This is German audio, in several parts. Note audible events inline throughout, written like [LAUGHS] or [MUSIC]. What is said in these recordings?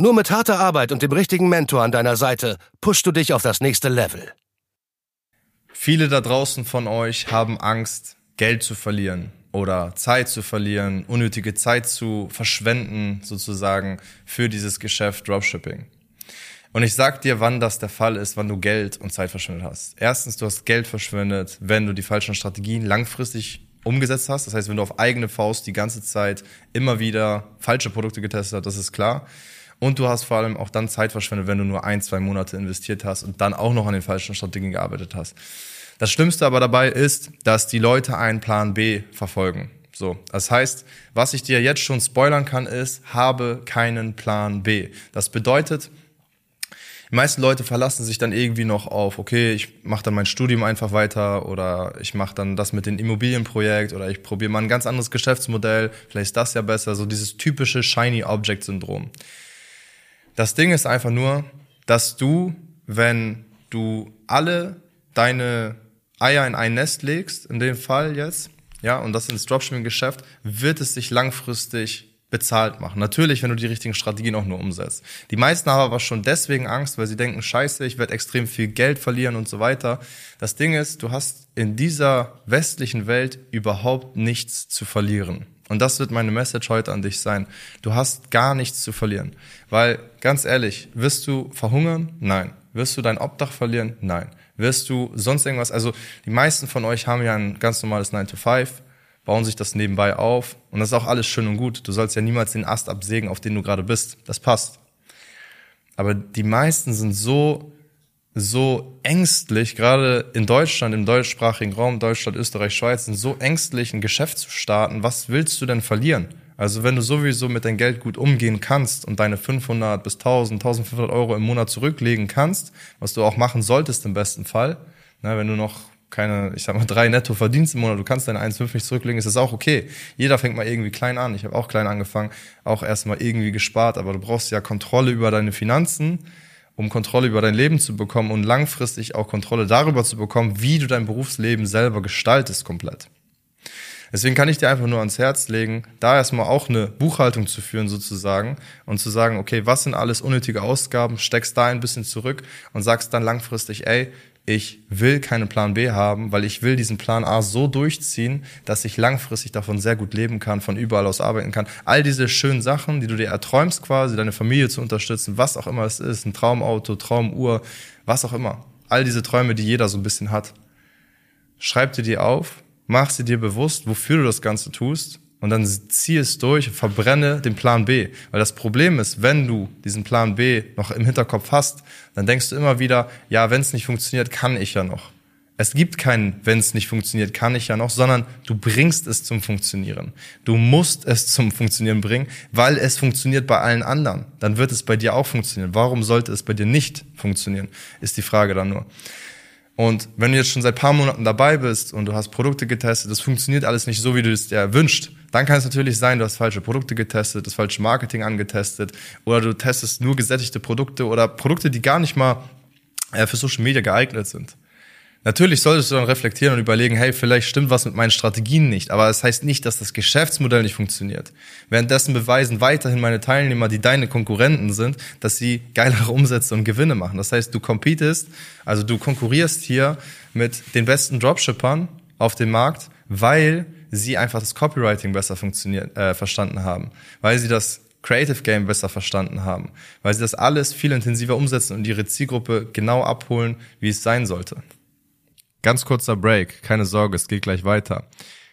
Nur mit harter Arbeit und dem richtigen Mentor an deiner Seite pushst du dich auf das nächste Level. Viele da draußen von euch haben Angst, Geld zu verlieren oder Zeit zu verlieren, unnötige Zeit zu verschwenden sozusagen für dieses Geschäft Dropshipping. Und ich sag dir, wann das der Fall ist, wann du Geld und Zeit verschwendet hast. Erstens, du hast Geld verschwendet, wenn du die falschen Strategien langfristig umgesetzt hast. Das heißt, wenn du auf eigene Faust die ganze Zeit immer wieder falsche Produkte getestet hast, das ist klar. Und du hast vor allem auch dann Zeit verschwendet, wenn du nur ein, zwei Monate investiert hast und dann auch noch an den falschen Strategien gearbeitet hast. Das Schlimmste aber dabei ist, dass die Leute einen Plan B verfolgen. So, das heißt, was ich dir jetzt schon spoilern kann, ist, habe keinen Plan B. Das bedeutet, die meisten Leute verlassen sich dann irgendwie noch auf, okay, ich mache dann mein Studium einfach weiter oder ich mache dann das mit dem Immobilienprojekt oder ich probiere mal ein ganz anderes Geschäftsmodell, vielleicht ist das ja besser, so dieses typische Shiny Object Syndrom. Das Ding ist einfach nur, dass du, wenn du alle deine Eier in ein Nest legst, in dem Fall jetzt, ja, und das ins Dropshipping-Geschäft, wird es sich langfristig bezahlt machen. Natürlich, wenn du die richtigen Strategien auch nur umsetzt. Die meisten haben aber schon deswegen Angst, weil sie denken, scheiße, ich werde extrem viel Geld verlieren und so weiter. Das Ding ist, du hast in dieser westlichen Welt überhaupt nichts zu verlieren. Und das wird meine Message heute an dich sein. Du hast gar nichts zu verlieren. Weil, ganz ehrlich, wirst du verhungern? Nein. Wirst du dein Obdach verlieren? Nein. Wirst du sonst irgendwas? Also, die meisten von euch haben ja ein ganz normales 9 to 5 bauen sich das nebenbei auf. Und das ist auch alles schön und gut. Du sollst ja niemals den Ast absägen, auf den du gerade bist. Das passt. Aber die meisten sind so, so ängstlich, gerade in Deutschland, im deutschsprachigen Raum, Deutschland, Österreich, Schweiz, sind so ängstlich, ein Geschäft zu starten. Was willst du denn verlieren? Also wenn du sowieso mit deinem Geld gut umgehen kannst und deine 500 bis 1000, 1500 Euro im Monat zurücklegen kannst, was du auch machen solltest im besten Fall, na, wenn du noch keine, ich sag mal, drei netto verdienst im Monat, du kannst deine 1,5 nicht zurücklegen, ist das auch okay. Jeder fängt mal irgendwie klein an. Ich habe auch klein angefangen, auch erstmal irgendwie gespart, aber du brauchst ja Kontrolle über deine Finanzen, um Kontrolle über dein Leben zu bekommen und langfristig auch Kontrolle darüber zu bekommen, wie du dein Berufsleben selber gestaltest komplett. Deswegen kann ich dir einfach nur ans Herz legen, da erstmal auch eine Buchhaltung zu führen sozusagen und zu sagen, okay, was sind alles unnötige Ausgaben, steckst da ein bisschen zurück und sagst dann langfristig, ey, ich will keinen Plan B haben, weil ich will diesen Plan A so durchziehen, dass ich langfristig davon sehr gut leben kann, von überall aus arbeiten kann. All diese schönen Sachen, die du dir erträumst quasi, deine Familie zu unterstützen, was auch immer es ist, ein Traumauto, Traumuhr, was auch immer. All diese Träume, die jeder so ein bisschen hat. Schreib dir die auf, mach sie dir bewusst, wofür du das Ganze tust und dann zieh es durch, verbrenne den Plan B. Weil das Problem ist, wenn du diesen Plan B noch im Hinterkopf hast, dann denkst du immer wieder, ja, wenn es nicht funktioniert, kann ich ja noch. Es gibt keinen, wenn es nicht funktioniert, kann ich ja noch, sondern du bringst es zum Funktionieren. Du musst es zum Funktionieren bringen, weil es funktioniert bei allen anderen. Dann wird es bei dir auch funktionieren. Warum sollte es bei dir nicht funktionieren, ist die Frage dann nur. Und wenn du jetzt schon seit paar Monaten dabei bist und du hast Produkte getestet, das funktioniert alles nicht so, wie du es dir wünschst, dann kann es natürlich sein, du hast falsche Produkte getestet, das falsche Marketing angetestet oder du testest nur gesättigte Produkte oder Produkte, die gar nicht mal äh, für Social Media geeignet sind. Natürlich solltest du dann reflektieren und überlegen, hey, vielleicht stimmt was mit meinen Strategien nicht, aber es das heißt nicht, dass das Geschäftsmodell nicht funktioniert. Währenddessen beweisen weiterhin meine Teilnehmer, die deine Konkurrenten sind, dass sie geilere Umsätze und Gewinne machen. Das heißt, du competest, also du konkurrierst hier mit den besten Dropshippern auf dem Markt, weil sie einfach das Copywriting besser funktioniert, äh, verstanden haben, weil sie das Creative Game besser verstanden haben, weil sie das alles viel intensiver umsetzen und ihre Zielgruppe genau abholen, wie es sein sollte. Ganz kurzer Break, keine Sorge, es geht gleich weiter.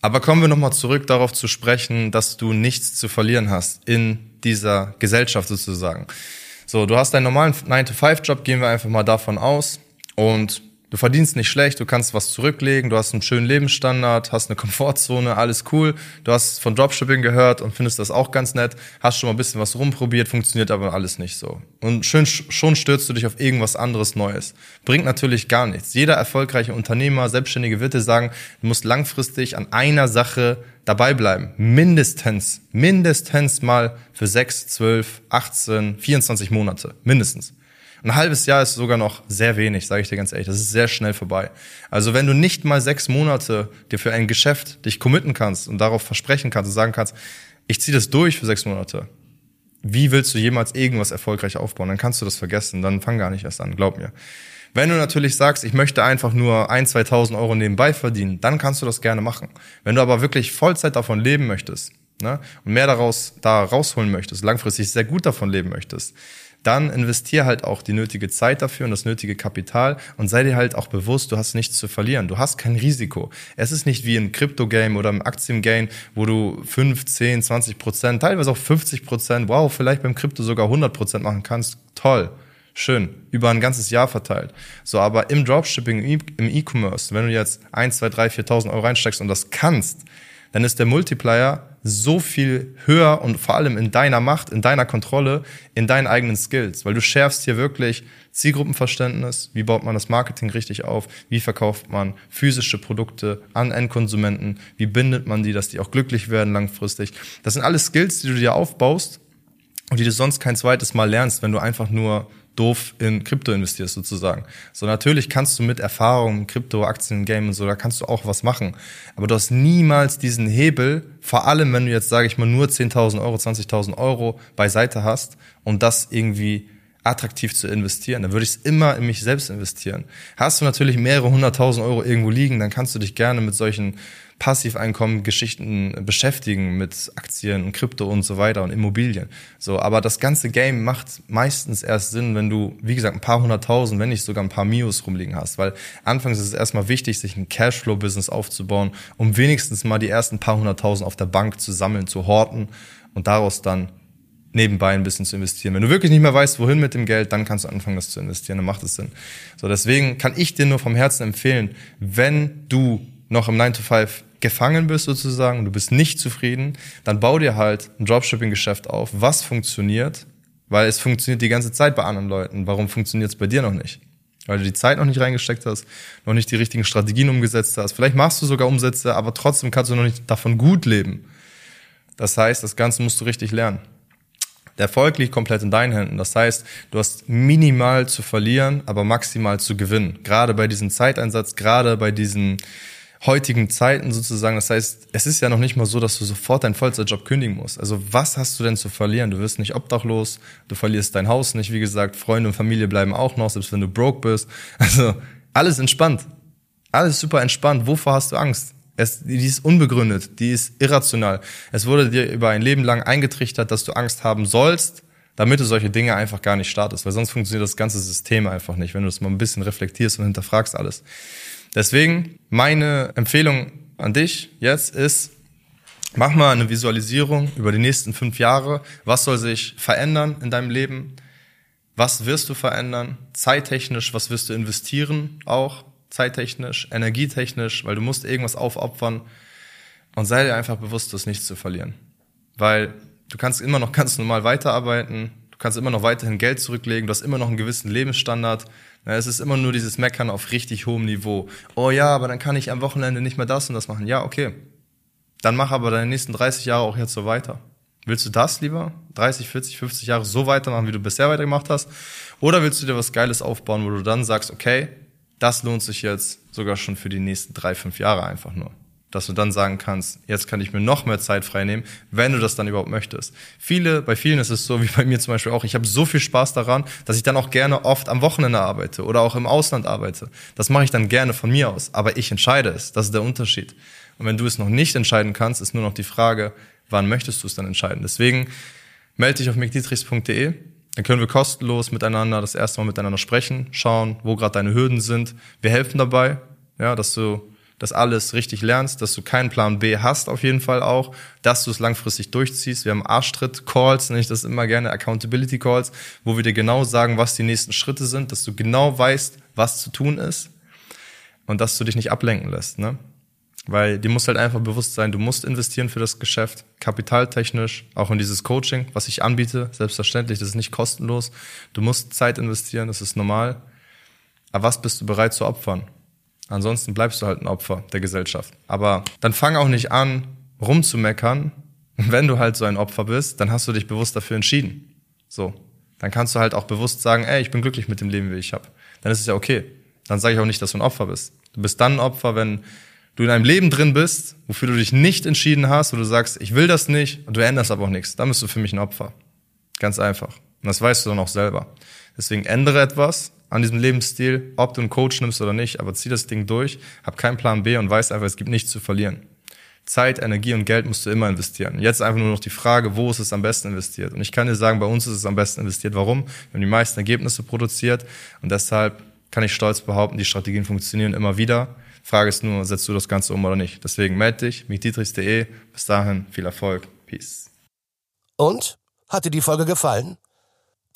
Aber kommen wir nochmal zurück darauf zu sprechen, dass du nichts zu verlieren hast in dieser Gesellschaft sozusagen. So, du hast deinen normalen 9-to-5-Job, gehen wir einfach mal davon aus. Und Du verdienst nicht schlecht, du kannst was zurücklegen, du hast einen schönen Lebensstandard, hast eine [LAUGHS] Komfortzone, alles cool. Du hast von Dropshipping gehört und findest das auch ganz nett, hast schon mal ein bisschen was rumprobiert, funktioniert aber alles nicht so. Und schön, schon stürzt du dich auf irgendwas anderes Neues. Bringt natürlich gar nichts. Jeder erfolgreiche Unternehmer, Selbstständige wird dir sagen, du musst langfristig an einer Sache dabei bleiben. Mindestens, mindestens mal für sechs, zwölf, 18, 24 Monate. Mindestens. Ein halbes Jahr ist sogar noch sehr wenig, sage ich dir ganz ehrlich. Das ist sehr schnell vorbei. Also wenn du nicht mal sechs Monate dir für ein Geschäft dich committen kannst und darauf versprechen kannst und sagen kannst, ich ziehe das durch für sechs Monate, wie willst du jemals irgendwas erfolgreich aufbauen? Dann kannst du das vergessen. Dann fang gar nicht erst an, glaub mir. Wenn du natürlich sagst, ich möchte einfach nur ein, 2.000 Euro nebenbei verdienen, dann kannst du das gerne machen. Wenn du aber wirklich Vollzeit davon leben möchtest ne, und mehr daraus da rausholen möchtest, langfristig sehr gut davon leben möchtest, dann investier halt auch die nötige Zeit dafür und das nötige Kapital und sei dir halt auch bewusst, du hast nichts zu verlieren. Du hast kein Risiko. Es ist nicht wie im Crypto-Game oder im Aktien-Game, wo du 5, 10, 20 Prozent, teilweise auch 50 Prozent, wow, vielleicht beim Krypto sogar 100 Prozent machen kannst. Toll. Schön, über ein ganzes Jahr verteilt. So, aber im Dropshipping, im E-Commerce, wenn du jetzt 1, 2, 3, 4.000 Euro reinsteckst und das kannst, dann ist der Multiplier so viel höher und vor allem in deiner Macht, in deiner Kontrolle, in deinen eigenen Skills, weil du schärfst hier wirklich Zielgruppenverständnis, wie baut man das Marketing richtig auf, wie verkauft man physische Produkte an Endkonsumenten, wie bindet man die, dass die auch glücklich werden langfristig. Das sind alles Skills, die du dir aufbaust und die du sonst kein zweites Mal lernst, wenn du einfach nur doof in Krypto investierst sozusagen. So natürlich kannst du mit Erfahrung, Krypto, Aktien, Game und so, da kannst du auch was machen. Aber du hast niemals diesen Hebel, vor allem wenn du jetzt, sage ich mal, nur 10.000 Euro, 20.000 Euro beiseite hast und das irgendwie attraktiv zu investieren. Dann würde ich es immer in mich selbst investieren. Hast du natürlich mehrere hunderttausend Euro irgendwo liegen, dann kannst du dich gerne mit solchen Passiveinkommen Geschichten beschäftigen mit Aktien und Krypto und so weiter und Immobilien. So, aber das ganze Game macht meistens erst Sinn, wenn du, wie gesagt, ein paar hunderttausend, wenn nicht sogar ein paar Mios rumliegen hast, weil anfangs ist es erstmal wichtig, sich ein Cashflow-Business aufzubauen, um wenigstens mal die ersten paar hunderttausend auf der Bank zu sammeln, zu horten und daraus dann nebenbei ein bisschen zu investieren. Wenn du wirklich nicht mehr weißt, wohin mit dem Geld, dann kannst du anfangen, das zu investieren, dann macht es Sinn. So, deswegen kann ich dir nur vom Herzen empfehlen, wenn du noch im 9 to 5 gefangen bist sozusagen und du bist nicht zufrieden, dann bau dir halt ein Dropshipping-Geschäft auf, was funktioniert, weil es funktioniert die ganze Zeit bei anderen Leuten. Warum funktioniert es bei dir noch nicht? Weil du die Zeit noch nicht reingesteckt hast, noch nicht die richtigen Strategien umgesetzt hast. Vielleicht machst du sogar Umsätze, aber trotzdem kannst du noch nicht davon gut leben. Das heißt, das Ganze musst du richtig lernen. Der Erfolg liegt komplett in deinen Händen. Das heißt, du hast minimal zu verlieren, aber maximal zu gewinnen. Gerade bei diesem Zeiteinsatz, gerade bei diesen heutigen Zeiten sozusagen. Das heißt, es ist ja noch nicht mal so, dass du sofort deinen Vollzeitjob kündigen musst. Also was hast du denn zu verlieren? Du wirst nicht obdachlos, du verlierst dein Haus nicht. Wie gesagt, Freunde und Familie bleiben auch noch, selbst wenn du broke bist. [LAUGHS] Also alles entspannt. Alles super entspannt. Wovor hast du Angst? Es, die ist unbegründet, die ist irrational. Es wurde dir über ein Leben lang eingetrichtert, dass du Angst haben sollst, damit du solche Dinge einfach gar nicht startest, weil sonst funktioniert das ganze System einfach nicht, wenn du das mal ein bisschen reflektierst und hinterfragst alles. Deswegen meine Empfehlung an dich jetzt ist, mach mal eine Visualisierung über die nächsten fünf Jahre. Was soll sich verändern in deinem Leben? Was wirst du verändern? Zeittechnisch, was wirst du investieren auch? Zeittechnisch, energietechnisch, weil du musst irgendwas aufopfern. Und sei dir einfach bewusst, das nicht zu verlieren. Weil du kannst immer noch ganz normal weiterarbeiten, du kannst immer noch weiterhin Geld zurücklegen, du hast immer noch einen gewissen Lebensstandard, es ist immer nur dieses Meckern auf richtig hohem Niveau. Oh ja, aber dann kann ich am Wochenende nicht mehr das und das machen. Ja, okay. Dann mach aber deine nächsten 30 Jahre auch jetzt so weiter. Willst du das lieber? 30, 40, 50 Jahre so weitermachen, wie du bisher weitergemacht hast? Oder willst du dir was Geiles aufbauen, wo du dann sagst, okay, das lohnt sich jetzt sogar schon für die nächsten drei, fünf Jahre einfach nur. Dass du dann sagen kannst, jetzt kann ich mir noch mehr Zeit frei nehmen, wenn du das dann überhaupt möchtest. Viele, bei vielen ist es so, [LAUGHS] wie bei mir zum Beispiel auch, ich habe so viel Spaß daran, dass ich dann auch gerne oft am Wochenende arbeite oder auch im Ausland arbeite. Das mache ich dann gerne von mir aus, aber ich entscheide es. Das ist der Unterschied. Und wenn du es noch nicht entscheiden kannst, ist nur noch die Frage, wann möchtest du es dann entscheiden. Deswegen melde dich auf mickdietrichs.de, dann können wir kostenlos miteinander das erste Mal miteinander sprechen, schauen, wo gerade deine Hürden sind. Wir helfen dabei, ja, dass du das alles richtig lernst, dass du keinen Plan B hast auf jeden Fall auch, dass du es langfristig durchziehst. Wir haben Arschtritt-Calls, nenne ich das immer gerne, Accountability-Calls, wo wir dir genau sagen, was die nächsten Schritte sind, dass du genau weißt, was zu tun ist und dass du dich nicht ablenken lässt. Ne? Weil dir muss halt einfach bewusst sein, du musst investieren für das Geschäft, kapitaltechnisch, auch in dieses Coaching, was ich anbiete, selbstverständlich, das ist nicht kostenlos. Du musst Zeit investieren, das ist normal. Aber was bist du bereit zu opfern? Ansonsten bleibst du halt ein Opfer der Gesellschaft. Aber dann fang auch nicht an, rumzumeckern. Und [LAUGHS] wenn du halt so ein Opfer bist, dann hast du dich bewusst dafür entschieden. So. Dann kannst du halt auch bewusst sagen, ey, ich bin glücklich mit dem Leben, wie ich habe. Dann ist es ja okay. Dann sage ich auch nicht, dass du ein Opfer bist. Du bist dann ein Opfer, wenn du in einem Leben drin bist, wofür du dich nicht entschieden hast, wo du sagst, ich will das nicht und du änderst aber auch nichts. Dann bist du für mich ein Opfer. Ganz einfach. Und das weißt du dann auch selber. Deswegen ändere etwas, an diesem Lebensstil, ob du einen Coach nimmst oder nicht, aber zieh das Ding durch, hab keinen Plan B und weiß einfach, es gibt nichts zu verlieren. Zeit, Energie und Geld musst du immer investieren. Jetzt einfach nur noch die Frage, wo ist es am besten investiert? Und ich kann dir sagen, bei uns ist es am besten investiert. Warum? Wir haben die meisten Ergebnisse produziert und deshalb kann ich stolz behaupten, die Strategien funktionieren immer wieder. Frage ist nur, setzt du das Ganze um oder nicht? Deswegen melde dich, mietdietrichs.de. Bis dahin, viel Erfolg. Peace. Und? Hat dir die Folge gefallen?